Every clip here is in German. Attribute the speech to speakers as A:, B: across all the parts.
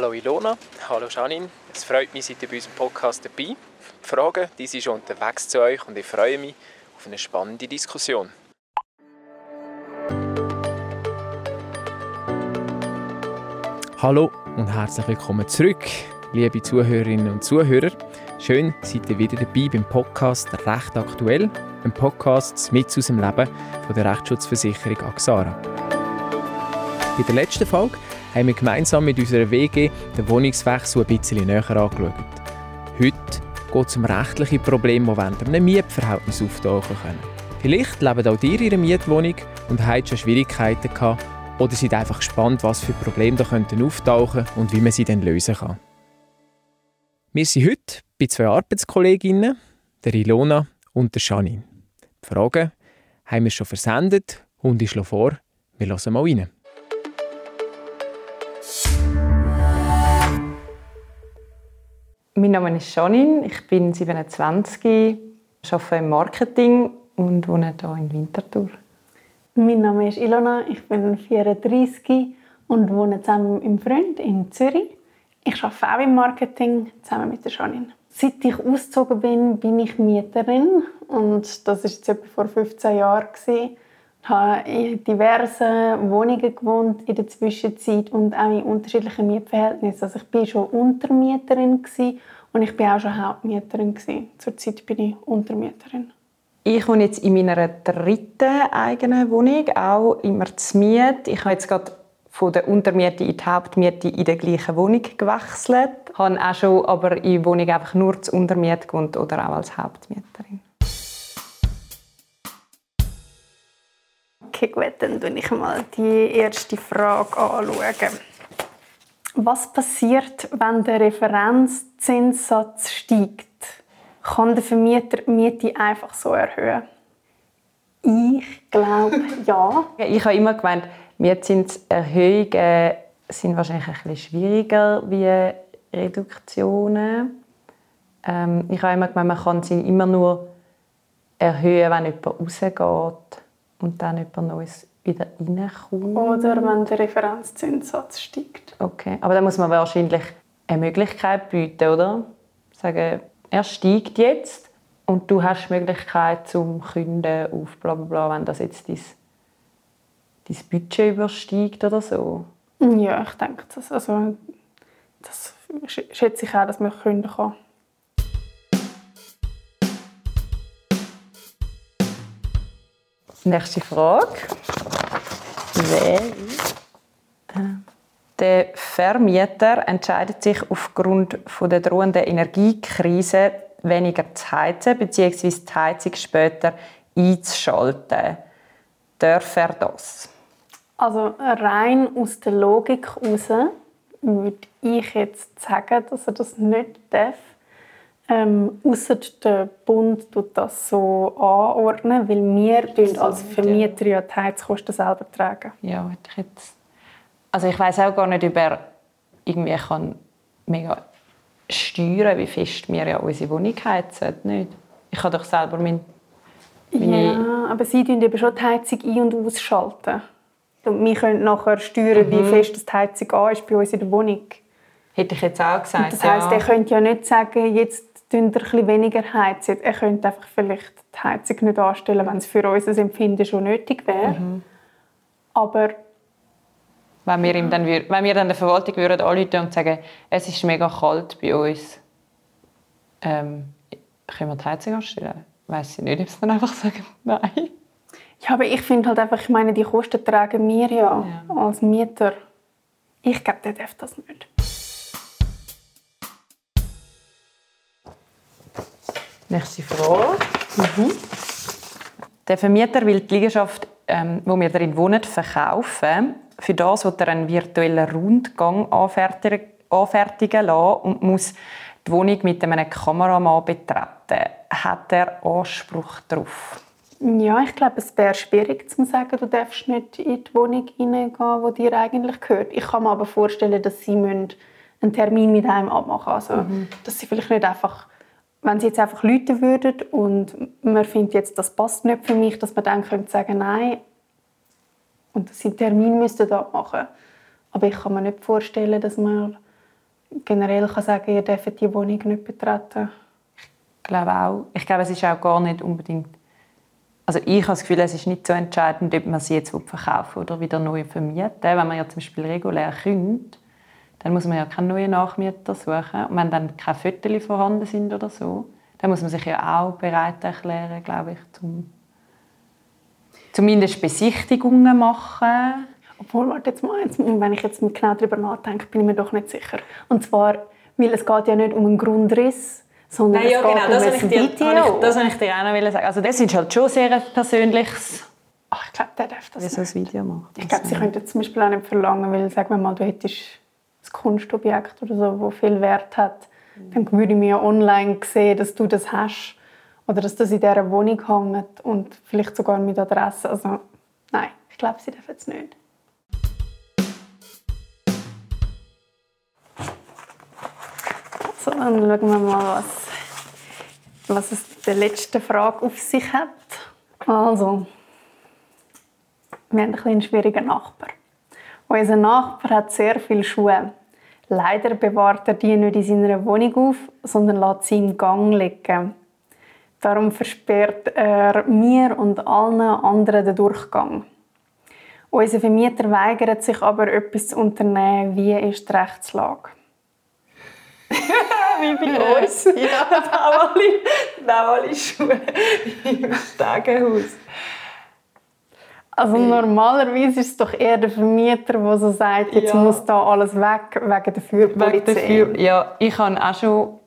A: Hallo Ilona, hallo Janine. Es freut mich, seid ihr bei unserem Podcast dabei. Die Fragen die sind schon unterwegs zu euch und ich freue mich auf eine spannende Diskussion. Hallo und herzlich willkommen zurück, liebe Zuhörerinnen und Zuhörer. Schön, seid ihr wieder dabei beim Podcast «Recht aktuell», ein Podcast mit aus dem Leben von der Rechtsschutzversicherung Axara. Bei der letzten Folge haben wir gemeinsam mit unserer WG den Wohnungswechsel ein bisschen näher angeschaut. Heute geht es um rechtliche Probleme, die während einem Mietverhältnis auftauchen können. Vielleicht leben auch ihr in einer Mietwohnung und habt schon Schwierigkeiten gehabt oder seid einfach gespannt, was für Probleme da könnten auftauchen und wie man sie dann lösen kann. Wir sind heute bei zwei Arbeitskolleginnen, der Ilona und der Janine. Die Fragen haben wir schon versendet und ich schlage vor, wir hören mal rein.
B: Mein Name ist Janine, ich bin 27, arbeite im Marketing und wohne hier in Winterthur.
C: Mein Name ist Ilona, ich bin 34 und wohne zusammen mit meinem Freund in Zürich. Ich arbeite auch im Marketing zusammen mit der Janine. Seit ich ausgezogen bin, bin ich Mieterin und das war jetzt etwa vor 15 Jahren. Habe in diversen Wohnungen gewohnt in der Zwischenzeit und auch in unterschiedlichen Mietverhältnissen. Also ich war schon Untermieterin und ich war auch schon Hauptmieterin. Zurzeit bin ich Untermieterin.
B: Ich wohne jetzt in meiner dritten eigenen Wohnung, auch immer zu Miet. Ich habe jetzt gerade von der Untermiete in die Hauptmiete in der gleichen Wohnung gewechselt. Ich habe auch schon aber in der Wohnung einfach nur zu Untermiete gewohnt oder auch als Hauptmieterin.
C: Okay, gut, dann schaue ich mal die erste Frage anschauen. Was passiert, wenn der Referenzzinssatz steigt? Kann der Vermieter die Miete einfach so erhöhen? Ich glaube, ja.
B: Ich habe immer gemeint, Mietzinserhöhungen sind wahrscheinlich ein bisschen schwieriger wie Reduktionen. Ähm, ich habe immer gemeint, man kann sie immer nur erhöhen, wenn jemand rausgeht und dann jemand Neues wieder reinkommt.
C: Oder wenn der Referenzzinssatz steigt.
B: Okay, aber dann muss man wahrscheinlich eine Möglichkeit bieten, oder? Sagen, er steigt jetzt und du hast die Möglichkeit zum Künden auf bla bla bla, wenn das jetzt dein, dein Budget übersteigt oder so.
C: Ja, ich denke, das, also, das schätze ich auch, dass man künden kann.
B: Nächste Frage. Wer der Vermieter entscheidet sich aufgrund der drohenden Energiekrise weniger zu heizen bzw. die Heizung später einzuschalten. Darf er das?
C: Also rein aus der Logik heraus würde ich jetzt sagen, dass er das nicht darf. Ähm, Außer der Bund tut das so anordnen, weil wir als Vermieter ja die Heizkosten selber tragen.
B: Ja, ich jetzt also ich weiß auch gar nicht, ob er irgendwie kann mega steuern, wie fest wir ja unsere Wohnung heizen. Nicht. Ich kann doch selber mein,
C: meine... Ja, aber sie tun eben schon die Heizung ein- und ausschalten. Und wir können nachher steuern, mhm. wie fest die Heizung an ist bei uns in der Wohnung.
B: Hätte ich jetzt auch gesagt.
C: Und das heisst, ja. er könnte ja nicht sagen, jetzt ein weniger heizen. Er könnte einfach vielleicht die Heizung nicht anstellen, wenn es für unser Empfinden schon nötig wäre. Mhm. Aber
B: wenn wir, ihm dann, wenn wir dann der Verwaltung würden anrufen und sagen, es ist mega kalt bei uns, ähm, können wir die Heizung anstellen? Weiß ich nicht, ob sie dann einfach sagen, nein.
C: Ja, aber ich finde halt einfach, ich meine, die Kosten tragen wir ja, ja. als Mieter. Ich glaube, der darf das nicht.
B: Nächste Frage. Mhm. Der Vermieter will die Liegenschaft, ähm, wo wir darin wohnen, verkaufen für das wird er einen virtuellen Rundgang anfertigen lassen und muss die Wohnung mit einem Kameramann betreten. Hat er Anspruch darauf?
C: Ja, ich glaube, es wäre schwierig zu sagen, du darfst nicht in die Wohnung hineingehen, die dir eigentlich gehört. Ich kann mir aber vorstellen, dass sie einen Termin mit einem abmachen müssen. Also, mhm. dass sie vielleicht nicht einfach, wenn sie jetzt einfach Leute würden und man findet jetzt, das passt nicht für mich, dass man dann könnte sagen, nein, und dass sie einen Termin müssten machen Aber ich kann mir nicht vorstellen, dass man generell kann sagen, ihr dürft die Wohnung nicht betreten.
B: Ich glaube auch. Ich glaube, es ist auch gar nicht unbedingt also ich habe das Gefühl, es ist nicht so entscheidend, ob man sie jetzt verkaufen oder wieder neu vermieten. Wenn man ja zum Beispiel regulär kündigt, dann muss man ja keinen neuen Nachmieter suchen. Und wenn dann keine Fotos vorhanden sind oder so, dann muss man sich ja auch bereit erklären, glaube ich, zum zumindest Besichtigungen machen.
C: Obwohl, warte jetzt mal, wenn ich jetzt genau darüber nachdenke, bin ich mir doch nicht sicher. Und zwar, weil es geht ja nicht um einen Grundriss, sondern
B: Nein, ja, genau, das wollte ich, dir, ich, das ich dir auch noch sagen. Also das ist halt schon sehr ein persönliches...
C: Ach, ich glaube, der darf das
B: Wie so ein Video machen.
C: Ich glaube, sie könnten zum Beispiel auch nicht verlangen, weil, sagen wir mal, du hättest ein Kunstobjekt oder so, das viel Wert hat, dann würde ich mir online sehen, dass du das hast oder dass das in dieser Wohnung hängt und vielleicht sogar mit Adresse. Also nein, ich glaube, sie dürfen es nicht. So, dann schauen wir mal, was, was es mit der letzten Frage auf sich hat. Also, wir haben einen schwierigen Nachbar. Unser Nachbar hat sehr viele Schuhe. Leider bewahrt er die nicht in seiner Wohnung auf, sondern lässt sie im Gang liegen. Darum versperrt er mir und allen anderen den Durchgang. Unser Vermieter weigert sich aber, etwas zu unternehmen. Wie ist die Rechtslage?
B: wie bei uns. Ja, auch alle, auch alle Schuhe im Stegenhaus.
C: Also normalerweise ist es doch eher der Vermieter, der so sagt, jetzt ja. muss da alles weg wegen der Feuerpolizei.
B: Ja, ich habe auch schon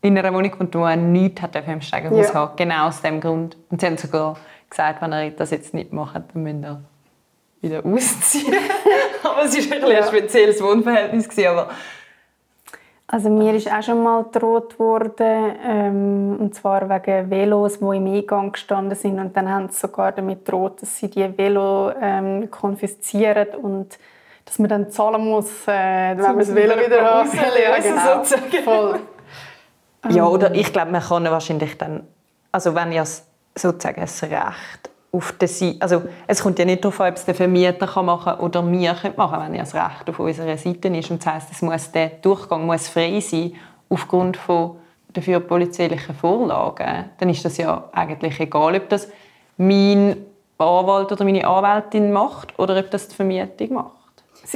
B: in einer Wohnung gewohnt, wo er nichts hat im Stegenhaus ja. haben. Genau aus dem Grund. Und sie haben sogar gesagt, wenn er das jetzt nicht macht, dann müsst ihr wieder ausziehen. aber es war ein, ein spezielles Wohnverhältnis. Aber
C: also mir ist auch schon mal gedroht worden, ähm, und zwar wegen Velos, die im Eingang gestanden sind und dann haben sie sogar damit gedroht, dass sie die Velo ähm, konfiszieren und dass man dann zahlen muss, äh, wenn man das Velo wieder hat.
B: Ja, genau. Voll. Ja, oder ich glaube, man kann wahrscheinlich dann, also wenn ja sozusagen das Recht auf der Seite, also es kommt ja nicht darauf an, ob es der Vermieter kann machen oder wir können machen, wenn ja das Recht auf unserer Seite ist. Und das heisst, es muss, der Durchgang muss frei sein aufgrund von dafür polizeilichen Vorlagen. Dann ist das ja eigentlich egal, ob das mein Anwalt oder meine Anwältin macht oder ob das die Vermietung macht.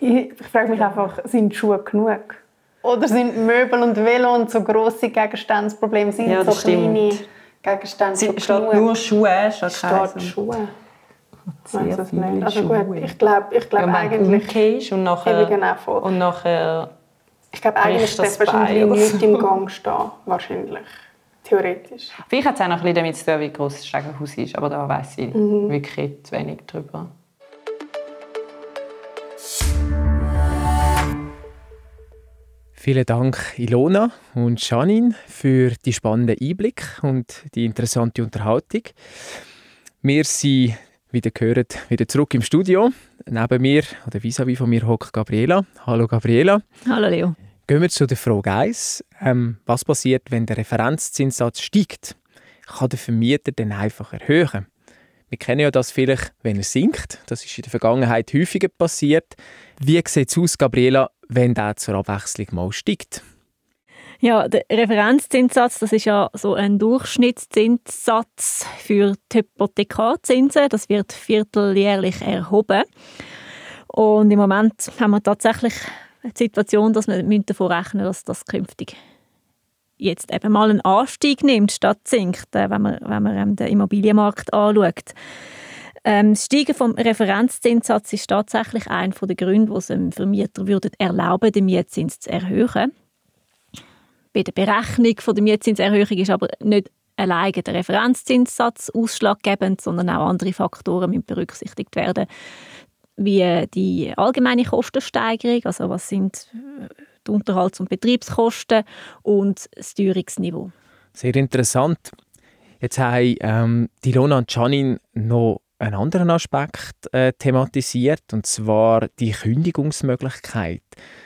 C: Ich frage mich einfach, sind Schuhe genug? Oder sind Möbel und Velo und so grosse Gegenstandsprobleme sind
B: ja,
C: so
B: kleine
C: stimmt. Gegenstände
B: Sie steht nur Schuhe
C: statt steht Schuhe. Sehr viele also gut, ich glaube ich glaub ja, eigentlich...
B: und nachher... Genau und nachher
C: ich glaube eigentlich darf wahrscheinlich nichts im Gang stehen. Wahrscheinlich. Theoretisch.
B: Vielleicht hat es auch noch ein bisschen damit zu tun, wie groß das Stegenhaus ist, aber da weiß ich mhm. wirklich zu wenig darüber.
A: Vielen Dank, Ilona und Janine, für die spannenden Einblick und die interessante Unterhaltung. Wir sind, wie ihr gehört, wieder zurück im Studio. Neben mir, oder vis-à-vis von mir, hockt Gabriela. Hallo Gabriela.
D: Hallo Leo.
A: Gehen wir zu der Frage 1. Ähm, was passiert, wenn der Referenzzinssatz steigt? Kann der Vermieter den einfach erhöhen? Wir kennen ja das vielleicht, wenn er sinkt. Das ist in der Vergangenheit häufiger passiert. Wie sieht es aus, Gabriela, wenn der zur Abwechslung mal steigt?
D: Ja, der Referenzzinssatz, das ist ja so ein Durchschnittszinssatz für die Hypothekarzinsen. Das wird vierteljährlich erhoben. Und im Moment haben wir tatsächlich die Situation, dass wir davon rechnen dass das künftig jetzt eben mal einen Anstieg nimmt statt sinkt, äh, wenn man, wenn man ähm, den Immobilienmarkt anschaut. Ähm, das Steigen vom Referenzzinssatz ist tatsächlich einer der Gründe, die es dem Vermieter würden erlauben, den Mietzins zu erhöhen. Bei der Berechnung der Mietzinserhöhung ist aber nicht allein der Referenzzinssatz ausschlaggebend, sondern auch andere Faktoren müssen berücksichtigt werden, wie die allgemeine Kostensteigerung, also was sind die Unterhalts- und Betriebskosten und das Teuerungsniveau.
A: Sehr interessant. Jetzt haben ähm, die Lona und Janine noch einen anderen Aspekt äh, thematisiert, und zwar die Kündigungsmöglichkeit.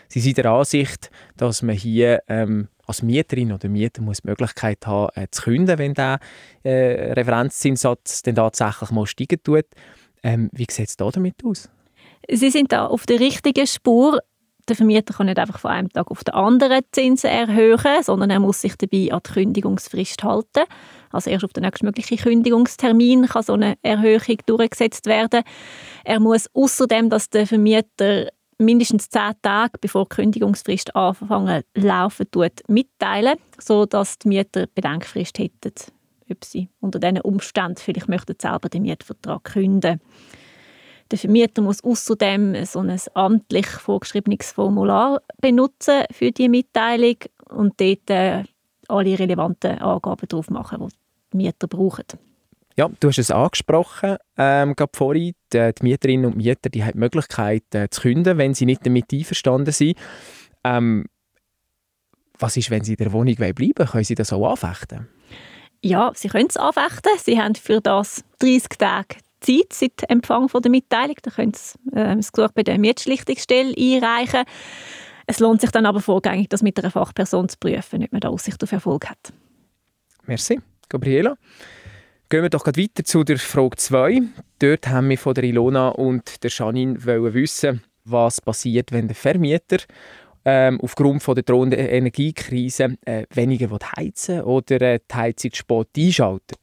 A: Sie sind der Ansicht, dass man hier ähm, als Mieterin oder Mieter muss die Möglichkeit haben, äh, zu kündigen, wenn der äh, Referenzzinssatz dann tatsächlich mal steigen tut. Ähm, wie sieht es da damit aus?
D: Sie sind da auf der richtigen Spur. Der Vermieter kann nicht einfach von einem Tag auf den anderen Zinsen erhöhen, sondern er muss sich dabei an die Kündigungsfrist halten. Also erst auf den nächstmöglichen Kündigungstermin kann so eine Erhöhung durchgesetzt werden. Er muss außerdem, dass der Vermieter mindestens zehn Tage bevor die Kündigungsfrist anfangen laufen tut, mitteilen, sodass die Mieter Bedenkfrist hätten, ob sie unter diesen Umständen vielleicht möchten selber den Mietvertrag kündigen der Vermieter muss außerdem so ein amtlich vorgeschriebenes Formular benutzen für die Mitteilung und dort äh, alle relevanten Angaben drauf machen, die die Mieter brauchen.
A: Ja, du hast es angesprochen, ähm, gerade vorhin. Die, die, Mieterinnen und Mieter die haben die Möglichkeit äh, zu kündigen, wenn sie nicht damit einverstanden sind. Ähm, was ist, wenn sie in der Wohnung bleiben wollen? Können sie das auch anfechten?
D: Ja, sie können es anfechten. Sie haben für das 30 Tage Zeit seit Empfang von der Mitteilung. Da können sie äh, das Gesuch bei der Mietschlichtungsstelle einreichen. Es lohnt sich dann aber vorgängig, das mit einer Fachperson zu prüfen, ob man da Aussicht auf Erfolg hat.
A: Merci, Gabriela. Gehen wir doch weiter zu der Frage 2. Dort haben wir von der Ilona und der Janine wissen, was passiert, wenn der Vermieter ähm, aufgrund von der drohenden Energiekrise äh, weniger heizen oder äh, die Heizung spät einschaltet.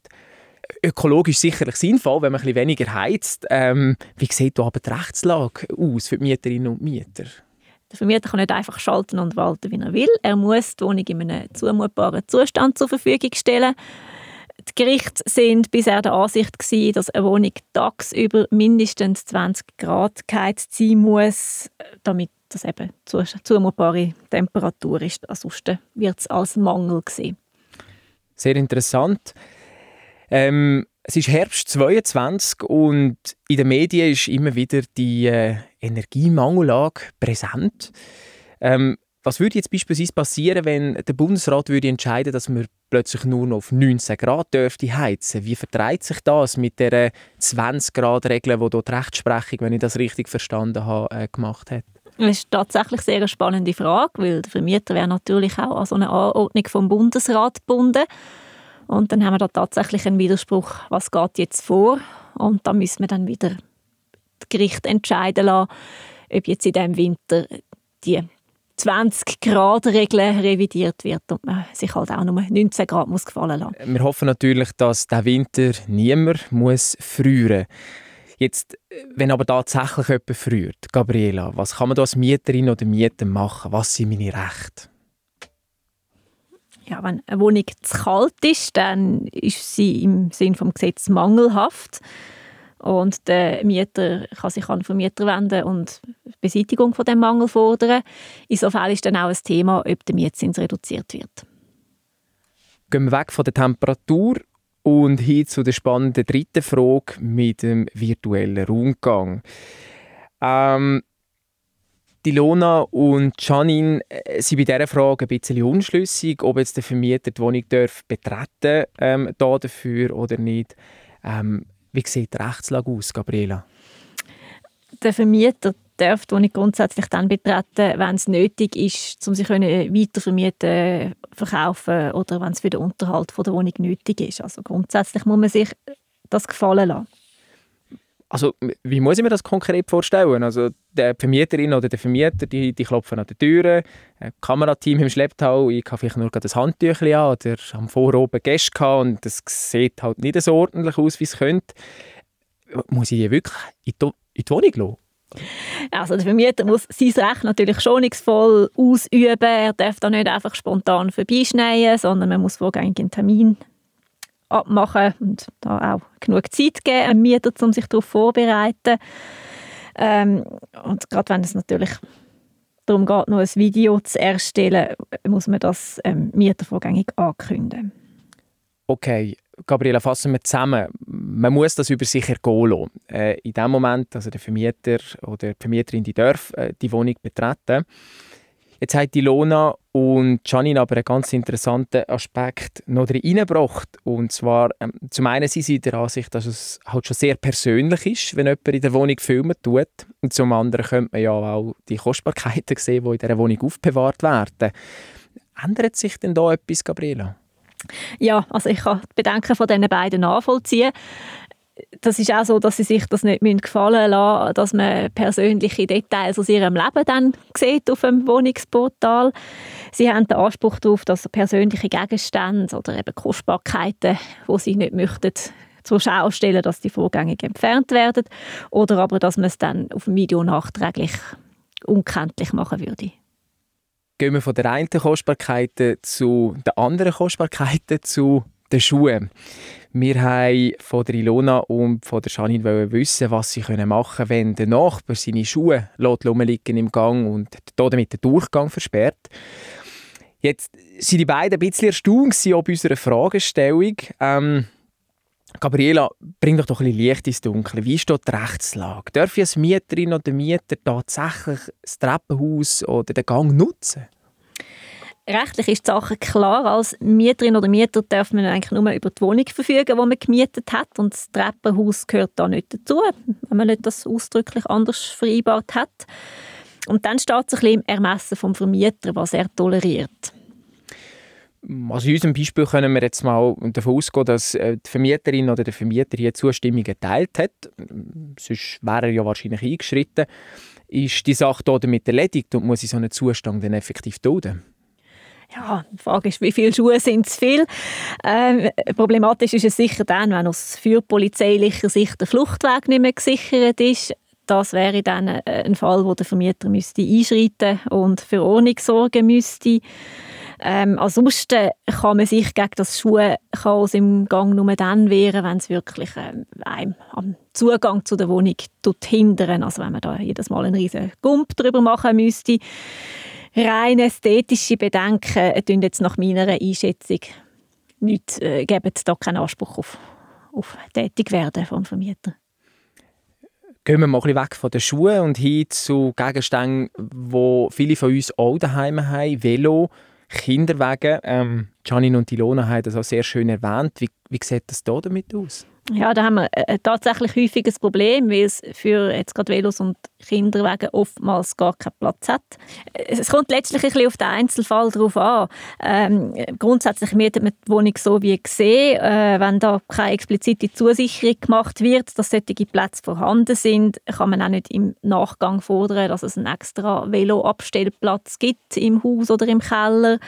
A: Ökologisch sicherlich sinnvoll, wenn man ein bisschen weniger heizt. Ähm, wie sieht da aber die Rechtslage aus für die Mieterinnen und Mieter?
D: Der Vermieter kann nicht einfach schalten und walten, wie er will. Er muss die Wohnung in einem zumutbaren Zustand zur Verfügung stellen. Die Gerichte sind bisher der Ansicht gewesen, dass eine Wohnung tagsüber mindestens 20 Grad geheizt sein muss, damit das eben zumutbare Temperatur ist. Ansonsten wird es als Mangel gesehen.
A: Sehr interessant. Ähm, es ist Herbst 22 und in den Medien ist immer wieder die äh, Energiemangellage präsent. Ähm, was würde jetzt beispielsweise passieren, wenn der Bundesrat würde entscheiden, dass wir plötzlich nur noch auf 19 Grad dürfte heizen? Wie vertreibt sich das mit der 20 Grad Regel, die dort die Rechtsprechung, wenn ich das richtig verstanden habe, äh, gemacht hat?
D: Das ist tatsächlich sehr eine spannende Frage, weil der Vermieter wäre natürlich auch an so eine Anordnung vom Bundesrat gebunden. Und dann haben wir da tatsächlich einen Widerspruch, was geht jetzt vor? Und da müssen wir dann wieder das Gericht entscheiden lassen, ob jetzt in diesem Winter die 20-Grad-Regel revidiert wird und man sich halt auch nur 19 Grad muss gefallen lassen.
A: Wir hoffen natürlich, dass der Winter niemand muss frieren Jetzt, wenn aber tatsächlich jemand friert, Gabriela, was kann man da als Mieterin oder Mieter machen? Was sind meine Rechte?
D: Ja, wenn eine Wohnung zu kalt ist, dann ist sie im Sinne des Gesetzes mangelhaft. Und der Mieter kann sich an den Vermieter wenden und Beseitigung von dem Mangel fordern. Insofern ist dann auch ein Thema, ob der Mietzins reduziert wird.
A: Gehen wir weg von der Temperatur und hin zu der spannenden dritten Frage mit dem virtuellen Rundgang. Ähm, die Lona und Janine äh, sind bei dieser Frage ein bisschen unschlüssig, ob jetzt der Vermieter die Wohnung darf betreten ähm, dafür oder nicht. Ähm, wie sieht die Rechtslage aus, Gabriela?
D: Der Vermieter darf die Wohnung grundsätzlich dann betreten, wenn es nötig ist, um sich weiter vermieten, verkaufen oder wenn es für den Unterhalt der Wohnung nötig ist. Also grundsätzlich muss man sich das gefallen lassen.
A: Also, wie muss ich mir das konkret vorstellen? Also, die Vermieterin oder der Vermieter, die, die klopfen an die Türen, ein Kamerateam im Schlepptau, ich habe vielleicht nur das Handtüchchen an oder am Vorabend Gäste gehabt und das sieht halt nicht so ordentlich aus, wie es könnte. Muss ich die wirklich in die, in die Wohnung lassen?
D: Also der Vermieter muss sein Recht natürlich schonungsvoll ausüben. Er darf da nicht einfach spontan vorbeischneien, sondern man muss vorgängig einen Termin abmachen und da auch genug Zeit geben, einem Mieter, um sich darauf vorzubereiten. Ähm, und gerade wenn es natürlich darum geht, noch ein Video zu erstellen, muss man das ähm, Mieter vorgängig ankündigen.
A: Okay, Gabriela, fassen wir zusammen. Man muss das über sich ergehen lassen. Äh, in dem Moment, also der Vermieter oder die Vermieterin, die darf äh, die Wohnung betreten. Jetzt hat die Lona und Janine aber einen ganz interessanten Aspekt noch reingebracht. Und zwar, ähm, zum einen sind sie der Ansicht, dass es halt schon sehr persönlich ist, wenn jemand in der Wohnung filmen tut. Und zum anderen könnte man ja auch die Kostbarkeiten sehen, die in dieser Wohnung aufbewahrt werden. Ändert sich denn da etwas, Gabriela?
D: Ja, also ich kann die Bedenken von diesen beiden nachvollziehen das ist auch so, dass sie sich das nicht gefallen lassen dass man persönliche Details aus ihrem Leben dann sieht auf dem Wohnungsportal. Sie haben den Anspruch darauf, dass persönliche Gegenstände oder eben Kostbarkeiten, wo sie nicht möchten, zur Schau stellen, dass die vorgängig entfernt werden oder aber, dass man es dann auf dem Video nachträglich unkenntlich machen würde.
A: Gehen wir von der einen Kostbarkeit zu den anderen Kostbarkeiten, zu den Schuhen. Wir haben von der Ilona und von der Janine wissen, was sie machen können, wenn der Nachbar seine Schuhe rumliegen im Gang und damit den Durchgang versperrt. Jetzt sind die beiden ein bisschen erstaunt ob unserer Fragestellung. Ähm, Gabriela, bring doch doch ein bisschen Licht ins Dunkel. Wie steht die Rechtslage? Darf ich als Mieterin oder Mieter tatsächlich das Treppenhaus oder den Gang nutzen?
D: Rechtlich ist die Sache klar. Als Mieterin oder Mieter darf man eigentlich nur über die Wohnung verfügen, die man gemietet hat. Und das Treppenhaus gehört da nicht dazu, wenn man nicht das ausdrücklich anders vereinbart hat. Und dann steht es ein bisschen im Ermessen vom Vermieter, was er toleriert.
A: Also in unserem Beispiel können wir jetzt mal davon ausgehen, dass äh, die Vermieterin oder der Vermieter hier Zustimmung geteilt hat. Sonst wäre er ja wahrscheinlich eingeschritten. Ist die Sache damit erledigt und muss ich so einen Zustand dann effektiv dulden?
D: Ja, die Frage ist, wie viele Schuhe sind zu viel? Ähm, problematisch ist es sicher dann, wenn aus für polizeilicher Sicht der Fluchtweg nicht mehr gesichert ist. Das wäre dann äh, ein Fall, wo der Vermieter müsste einschreiten und für Ordnung sorgen müsste. Ähm, ansonsten kann man sich gegen das Schuhchaos im Gang nur dann wehren, wenn es wirklich ähm, einem am Zugang zu der Wohnung hindern. Also wenn man da jedes Mal einen riesen Gump drüber machen müsste rein ästhetische Bedenken tun jetzt nach meiner Einschätzung nicht, äh, geben da keinen Anspruch auf, auf Tätigwerden vom Vermieter.
A: Gehen wir mal weg von den Schuhen und hin zu Gegenständen, die viele von uns auch daheim haben. Velo, Kinderwagen. Ähm, Janine und Ilona haben das auch sehr schön erwähnt. Wie, wie sieht das da damit aus?
D: Ja, da haben wir äh, tatsächlich häufig ein Problem, weil es für jetzt gerade Velos und Kinderwagen oftmals gar keinen Platz hat. Es kommt letztlich ein bisschen auf den Einzelfall drauf an. Ähm, grundsätzlich mietet man die Wohnung so wie gesehen. Äh, wenn da keine explizite Zusicherung gemacht wird, dass solche Plätze vorhanden sind, kann man auch nicht im Nachgang fordern, dass es einen extra Veloabstellplatz gibt im Haus oder im Keller.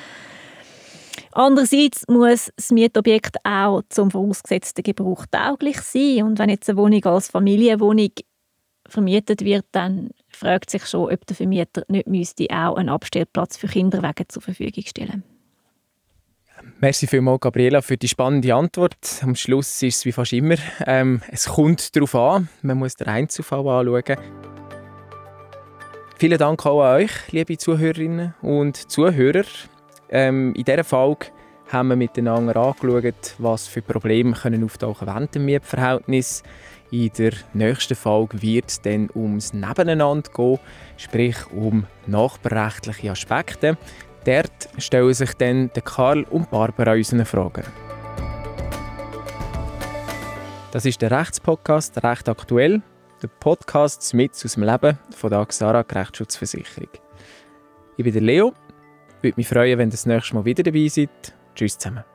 D: Andererseits muss das Mietobjekt auch zum vorausgesetzten Gebrauch tauglich sein. Und wenn jetzt eine Wohnung als Familienwohnung vermietet wird, dann fragt sich schon, ob der Vermieter nicht müsste auch einen Abstellplatz für Kinderwagen zur Verfügung stellen
A: Merci vielmals, Gabriela, für die spannende Antwort. Am Schluss ist es wie fast immer, ähm, es kommt darauf an, man muss den Einzelfall anschauen. Vielen Dank auch an euch, liebe Zuhörerinnen und Zuhörer. Ähm, in dieser Folge haben wir miteinander angeschaut, was für Probleme können auftauchen während dem Mietverhältnis. In der nächsten Folge wird es dann ums Nebeneinander gehen, sprich um nachbarrechtliche Aspekte. Dort stellen sich dann Karl und Barbara unseren Fragen. Das ist der Rechtspodcast Recht aktuell, der Podcast mit aus dem Leben von der Axara Rechtsschutzversicherung. Ich bin der Leo würde mich freuen, wenn ihr das nächste Mal wieder dabei seid. Tschüss zusammen.